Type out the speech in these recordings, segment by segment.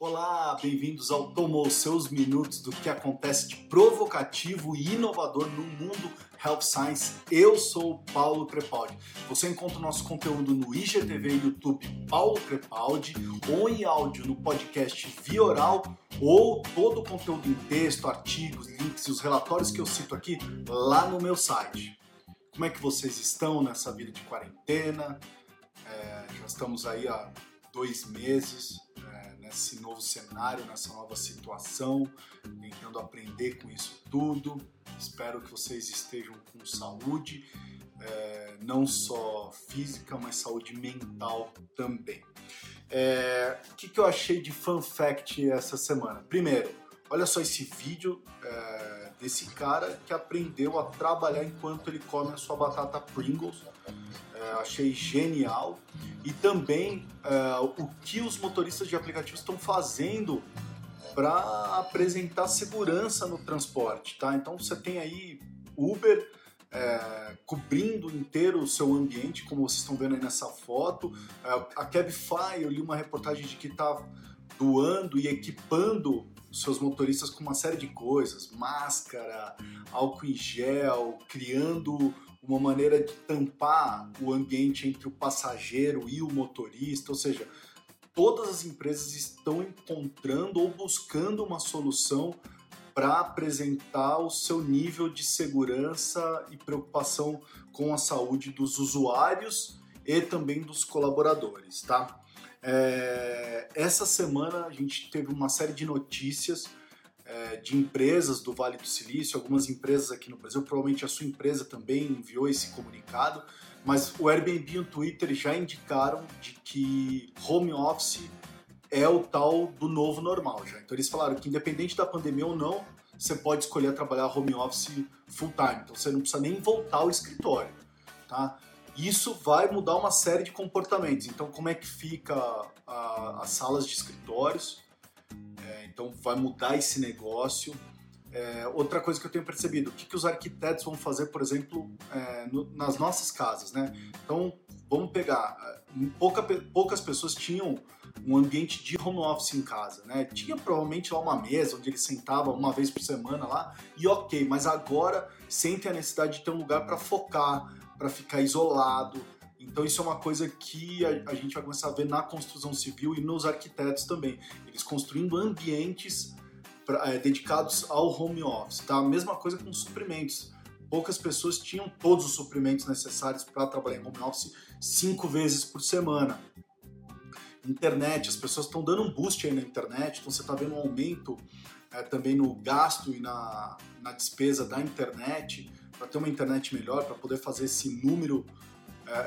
Olá, bem-vindos ao Tomou Seus Minutos do que acontece de provocativo e inovador no mundo Health Science. Eu sou o Paulo Crepaldi. Você encontra o nosso conteúdo no IGTV e YouTube Paulo Crepaldi ou em áudio no podcast Via Oral ou todo o conteúdo em texto, artigos, links e os relatórios que eu cito aqui lá no meu site. Como é que vocês estão nessa vida de quarentena? É, já estamos aí há dois meses nesse novo cenário, nessa nova situação, tentando aprender com isso tudo. Espero que vocês estejam com saúde, é, não só física, mas saúde mental também. É, o que, que eu achei de fun fact essa semana? Primeiro, olha só esse vídeo é, desse cara que aprendeu a trabalhar enquanto ele come a sua batata Pringles achei genial. E também é, o que os motoristas de aplicativos estão fazendo para apresentar segurança no transporte, tá? Então você tem aí Uber é, cobrindo inteiro o seu ambiente, como vocês estão vendo aí nessa foto. É, a Cabify, eu li uma reportagem de que está doando e equipando seus motoristas com uma série de coisas, máscara, álcool em gel, criando uma maneira de tampar o ambiente entre o passageiro e o motorista, ou seja, todas as empresas estão encontrando ou buscando uma solução para apresentar o seu nível de segurança e preocupação com a saúde dos usuários e também dos colaboradores, tá? É, essa semana a gente teve uma série de notícias é, de empresas do Vale do Silício, algumas empresas aqui no Brasil, provavelmente a sua empresa também enviou esse comunicado, mas o Airbnb e o Twitter já indicaram de que home office é o tal do novo normal já. Então eles falaram que independente da pandemia ou não, você pode escolher trabalhar home office full time. Então você não precisa nem voltar ao escritório, tá? Isso vai mudar uma série de comportamentos. Então como é que fica a, as salas de escritórios? Então vai mudar esse negócio. É, outra coisa que eu tenho percebido, o que, que os arquitetos vão fazer, por exemplo, é, no, nas nossas casas, né? Então, vamos pegar, é, pouca, poucas pessoas tinham um ambiente de home office em casa, né? Tinha provavelmente lá uma mesa onde ele sentava uma vez por semana lá, e ok, mas agora sentem a necessidade de ter um lugar para focar, para ficar isolado, então isso é uma coisa que a, a, gente vai começar a ver na construção civil e nos arquitetos também. Eles construindo ambientes pra, é, dedicados ao home office, tá? A mesma coisa com suprimentos. Poucas pessoas tinham todos os suprimentos necessários para trabalhar em home office cinco vezes por semana. Internet, as pessoas estão dando um boost aí na internet, então você está vendo um aumento é, também no gasto e na, na despesa da internet, para ter uma internet melhor, para poder fazer esse número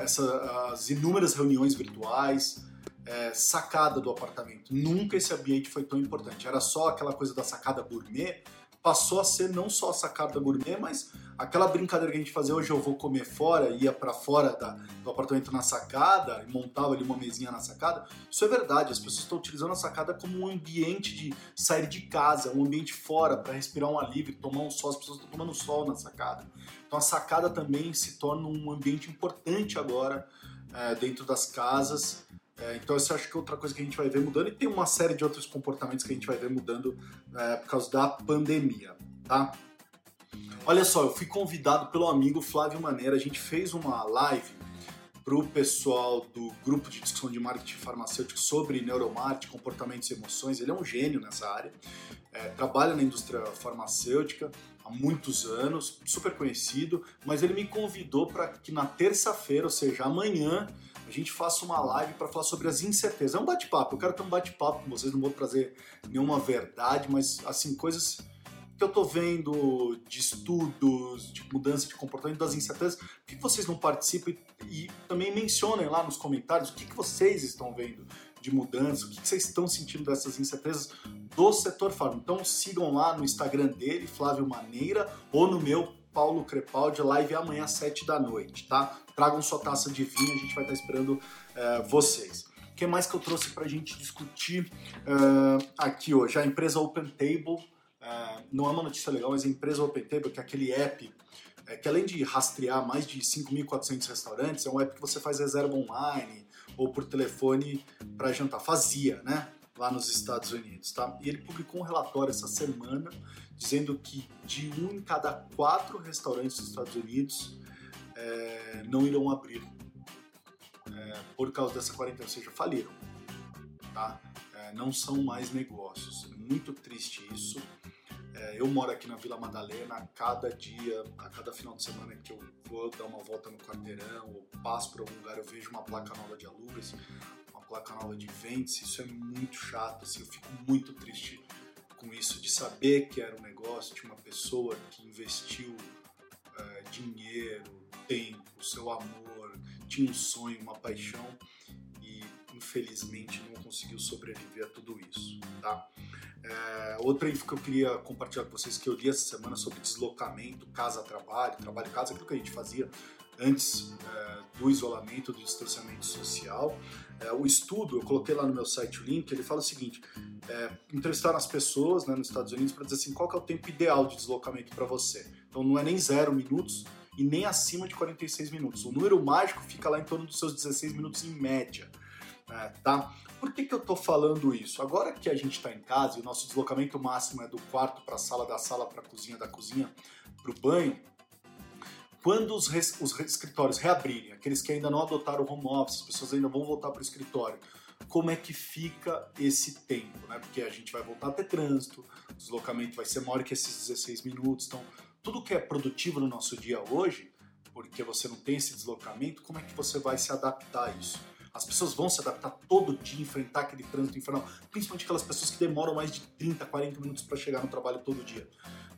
essa, as inúmeras reuniões virtuais, é, sacada do apartamento. Nunca esse ambiente foi tão importante. Era só aquela coisa da sacada gourmet, passou a ser não só a sacada gourmet, mas aquela brincadeira que a gente fazia hoje eu vou comer fora, ia para fora da, do apartamento na sacada e montava ali uma mesinha na sacada. Isso é verdade, as pessoas estão utilizando a sacada como um ambiente de sair de casa, um ambiente fora para respirar um alívio, tomar um sol, as pessoas estão tomando sol na sacada. Então a sacada também se torna um ambiente importante agora é, dentro das casas. É, então isso acho que é outra coisa que a gente vai ver mudando e tem uma série de outros comportamentos que a gente vai ver mudando é, por causa da pandemia, tá? Olha só, eu fui convidado pelo amigo Flávio Maneira, a gente fez uma live para o pessoal do grupo de discussão de marketing farmacêutico sobre neuromarketing, comportamentos e emoções. Ele é um gênio nessa área, é, trabalha na indústria farmacêutica há muitos anos, super conhecido, mas ele me convidou para que na terça-feira, ou seja, amanhã, a gente faça uma live para falar sobre as incertezas. É um bate-papo, eu quero ter um bate-papo com vocês, não vou trazer nenhuma verdade, mas assim, coisas que eu estou vendo de estudos, de mudança de comportamento das incertezas, por que vocês não participam e, e também mencionem lá nos comentários o que, que vocês estão vendo de mudança, o que, que vocês estão sentindo dessas incertezas do setor farm. Então sigam lá no Instagram dele, Flávio Maneira, ou no meu, Paulo Crepaldi, live amanhã às 7 da noite, tá? Tragam sua taça de vinho, a gente vai estar esperando uh, vocês. O que mais que eu trouxe para a gente discutir uh, aqui hoje? A empresa Open Table é, não é uma notícia legal, mas a empresa OpenTable, que é aquele app que além de rastrear mais de 5.400 restaurantes, é um app que você faz reserva online ou por telefone para jantar. Fazia, né? lá nos Estados Unidos, tá? E ele publicou um relatório essa semana dizendo que de um em cada quatro restaurantes dos Estados Unidos é, não irão abrir é, por causa dessa quarentena, ou seja, faliram, tá? É, não são mais negócios. É muito triste isso. É, eu moro aqui na Vila Madalena, cada dia, a cada final de semana que eu vou dar uma volta no quarteirão ou passo por algum lugar, eu vejo uma placa nova de alugas, uma placa nova de vendas, isso é muito chato, assim, eu fico muito triste com isso, de saber que era um negócio de uma pessoa que investiu é, dinheiro, tempo, seu amor, tinha um sonho, uma paixão e infelizmente não conseguiu sobreviver a tudo isso, tá? É, outra info que eu queria compartilhar com vocês que eu li essa semana sobre deslocamento, casa-trabalho, trabalho-casa, aquilo que a gente fazia antes é, do isolamento, do distanciamento social. É, o estudo, eu coloquei lá no meu site o link, ele fala o seguinte: é, entrevistaram as pessoas né, nos Estados Unidos para dizer assim, qual é o tempo ideal de deslocamento para você. Então não é nem zero minutos e nem acima de 46 minutos. O número mágico fica lá em torno dos seus 16 minutos em média. É, tá? Por que, que eu estou falando isso? Agora que a gente está em casa e o nosso deslocamento máximo é do quarto para a sala, da sala para a cozinha, da cozinha para o banho, quando os, os escritórios reabrirem, aqueles que ainda não adotaram o home office, as pessoas ainda vão voltar para o escritório, como é que fica esse tempo? Né? Porque a gente vai voltar a ter trânsito, o deslocamento vai ser maior que esses 16 minutos, então tudo que é produtivo no nosso dia hoje, porque você não tem esse deslocamento, como é que você vai se adaptar a isso? As pessoas vão se adaptar todo dia, enfrentar aquele trânsito infernal, principalmente aquelas pessoas que demoram mais de 30, 40 minutos para chegar no trabalho todo dia.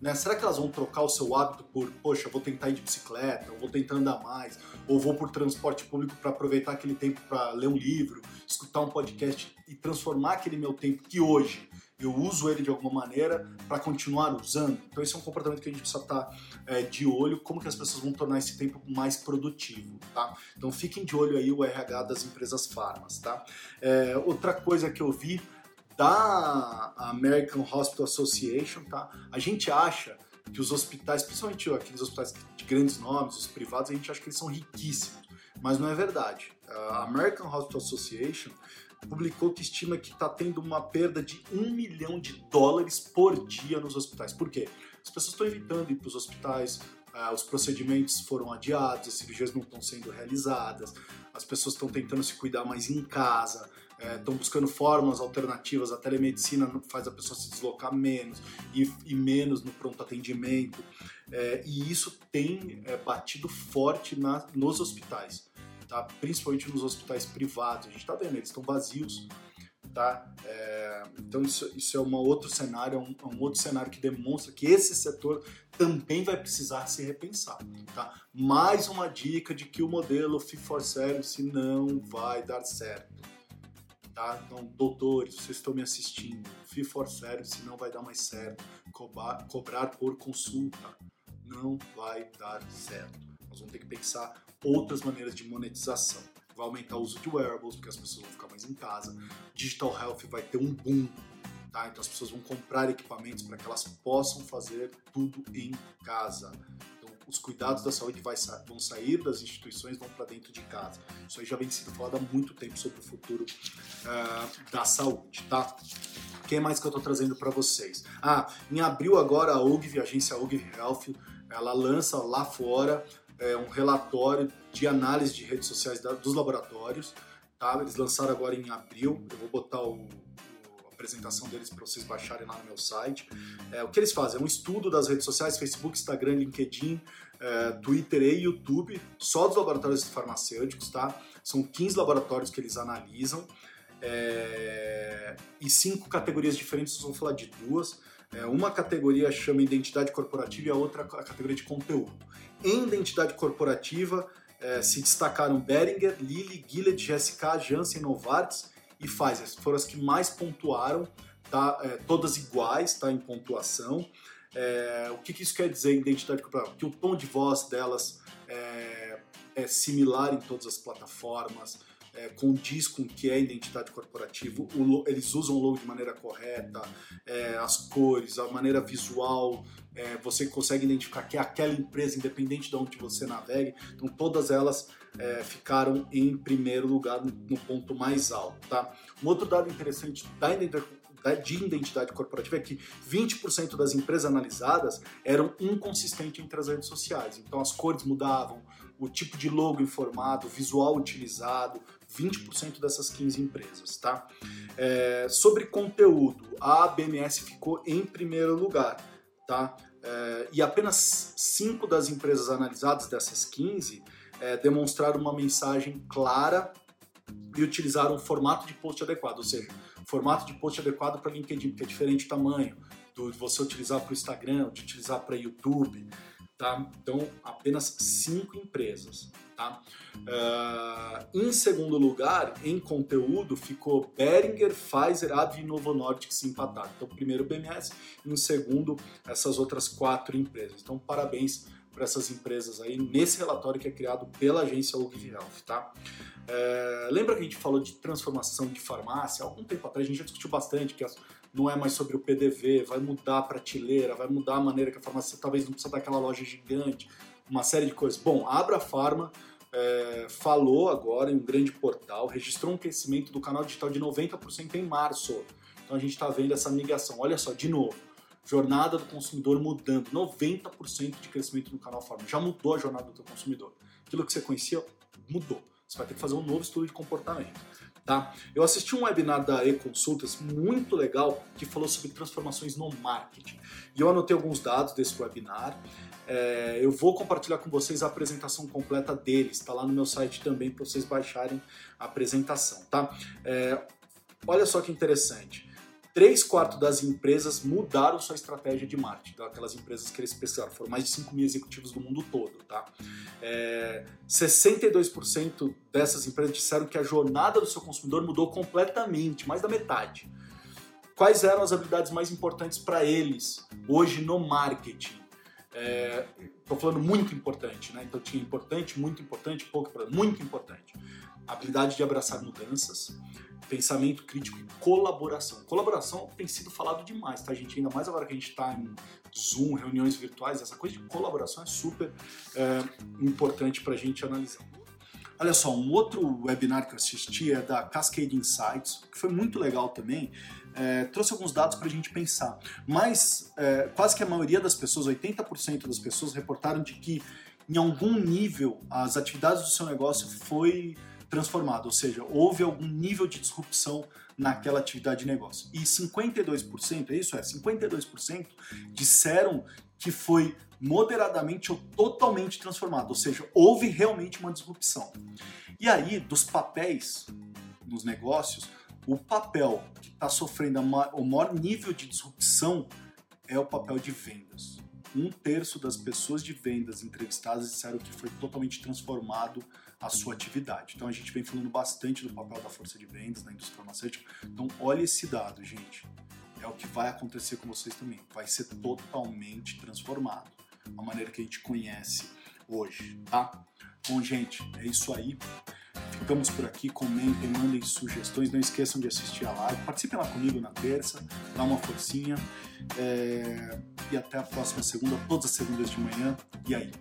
Né? Será que elas vão trocar o seu hábito por, poxa, vou tentar ir de bicicleta, ou vou tentar andar mais, ou vou por transporte público para aproveitar aquele tempo para ler um livro, escutar um podcast e transformar aquele meu tempo que hoje eu uso ele de alguma maneira para continuar usando. Então esse é um comportamento que a gente precisa estar tá, é, de olho, como que as pessoas vão tornar esse tempo mais produtivo, tá? Então fiquem de olho aí o RH das empresas farmas, tá? É, outra coisa que eu vi da American Hospital Association, tá? A gente acha que os hospitais, principalmente aqueles hospitais de grandes nomes, os privados, a gente acha que eles são riquíssimos, mas não é verdade. A American Hospital Association publicou que estima que está tendo uma perda de um milhão de dólares por dia nos hospitais. Por quê? As pessoas estão evitando ir para os hospitais, uh, os procedimentos foram adiados, as cirurgias não estão sendo realizadas, as pessoas estão tentando se cuidar mais em casa, estão é, buscando formas alternativas, a telemedicina faz a pessoa se deslocar menos e, e menos no pronto atendimento, é, e isso tem é, batido forte na, nos hospitais tá? principalmente nos hospitais privados. A gente está vendo, eles estão vazios. Tá? É, então isso, isso é um outro cenário, é um, é um, outro cenário que demonstra que esse setor também vai precisar se repensar. Tá? Mais uma dica de que o modelo Fee for Service não vai dar certo. Tá? Então, doutores, vocês estão me assistindo, Fee for Service não vai dar mais certo. Cobrar, cobrar por consulta não vai dar certo. Nós vamos ter que pensar outras maneiras de monetização. Vai aumentar o uso de wearables, porque as pessoas vão ficar mais em casa. Digital Health vai ter um boom, tá? Então as pessoas vão comprar equipamentos para que elas possam fazer tudo em casa. Então os cuidados da saúde vai, vão sair das instituições, vão para dentro de casa. Isso aí já vem sendo falado há muito tempo sobre o futuro uh, da saúde, tá? O que mais que eu estou trazendo para vocês? Ah, em abril agora a UGV, a agência UGV Health, ela lança lá fora é, um relatório de análise de redes sociais da, dos laboratórios. Tá? Eles lançaram agora em abril. Eu vou botar o, apresentação deles para vocês baixarem lá no meu site. É, o que eles fazem? É um estudo das redes sociais, Facebook, Instagram, LinkedIn, é, Twitter e YouTube, só dos laboratórios farmacêuticos, tá? São 15 laboratórios que eles analisam. É, e cinco categorias diferentes, vamos falar de duas. É, uma categoria chama identidade corporativa e a outra a categoria de conteúdo. Em identidade corporativa é, se destacaram Beringer, Lilly, Gilead, GSK, Janssen, Novartis e Pfizer. Foram as que mais pontuaram, tá? É, todas iguais tá? em pontuação. É, o que, que, isso quer dizer, identidade corporativa? Que o tom de voz delas é, é similar em todas as plataformas, é, condiz com o que é identidade corporativa, o, eles usam o logo de maneira correta, é, as cores, a maneira visual, é, você consegue identificar que é aquela empresa, independente de onde você navegue. Então, todas elas é, ficaram em primeiro lugar no, ponto mais alto. Tá? Um outro dado interessante da de identidade corporativa é que 20% das empresas analisadas eram inconsistentes entre as redes sociais. Então as cores mudavam, o tipo de logo informado, o visual utilizado, 20% dessas 15 empresas, tá? É, sobre conteúdo, a BMS ficou em primeiro lugar, tá? É, e apenas 5 das empresas analisadas dessas 15 é, demonstraram uma mensagem clara e utilizaram um formato de post adequado, ou seja, formato de post adequado para LinkedIn, porque é diferente o tamanho do você utilizar para o Instagram, de utilizar para YouTube, tá? Então, apenas cinco empresas, tá? Uh, em segundo lugar, em conteúdo, ficou Behringer, Pfizer, Avi e Novo Nordisk empatados. Então, primeiro BMS, em segundo, essas outras quatro empresas. Então, parabéns para essas empresas aí nesse relatório que é criado pela agência Ogilvy Health, tá? É, lembra que a gente falou de transformação de farmácia? Algum tempo atrás a gente já discutiu bastante que não é mais sobre o PDV, vai mudar a prateleira, vai mudar a maneira que a farmácia talvez não precisa daquela loja gigante, uma série de coisas. Bom, a Abra Pharma é, falou agora em um grande portal, registrou um crescimento do canal digital de 90% em março. Então a gente está vendo essa migração. Olha só, de novo, jornada do consumidor mudando, 90% de crescimento no canal Pharma. Já mudou a jornada do consumidor. Aquilo que você conhecia mudou. Você vai ter que fazer um novo estudo de comportamento. Tá? Eu assisti um webinar da E-Consultas muito legal que falou sobre transformações no marketing. E eu anotei alguns dados desse webinar. É, eu vou compartilhar com vocês a apresentação completa deles. Está lá no meu site também para vocês baixarem a apresentação. Tá? É, olha só que interessante três quartos das empresas mudaram sua estratégia de marketing, daquelas empresas que eles pesquisaram, foram mais de 5 mil executivos do mundo todo, tá? É, 62% dessas empresas disseram que a jornada do seu consumidor mudou completamente, mais da metade. Quais eram as habilidades mais importantes para eles hoje no marketing? Estou é, falando muito importante, né? Então tinha importante, muito importante, pouco importante, muito importante. Habilidade de abraçar mudanças, pensamento crítico e colaboração. Colaboração tem sido falado demais, tá, gente? Ainda mais agora que a gente está em Zoom, reuniões virtuais, essa coisa de colaboração é super é, importante para a gente analisar. Olha só, um outro webinar que eu assisti é da Cascade Insights, que foi muito legal também. É, trouxe alguns dados para a gente pensar. Mas é, quase que a maioria das pessoas, 80% das pessoas, reportaram de que em algum nível as atividades do seu negócio foi transformado, ou seja, houve algum nível de disrupção naquela atividade de negócio. E 52%, é isso? É, 52% disseram que foi moderadamente ou totalmente transformado, ou seja, houve realmente uma disrupção. E aí, dos papéis nos negócios, o papel que está sofrendo o maior nível de disrupção é o papel de vendas. Um terço das pessoas de vendas entrevistadas disseram que foi totalmente transformado a sua atividade. Então a gente vem falando bastante do papel da força de vendas na indústria farmacêutica. Então olha esse dado, gente. É o que vai acontecer com vocês também. Vai ser totalmente transformado. A maneira que a gente conhece hoje, tá? Bom, gente, é isso aí. Ficamos por aqui, comentem, mandem sugestões, não esqueçam de assistir a live, participem lá comigo na terça, dá uma forcinha. É... E até a próxima segunda, todas as segundas de manhã. E aí?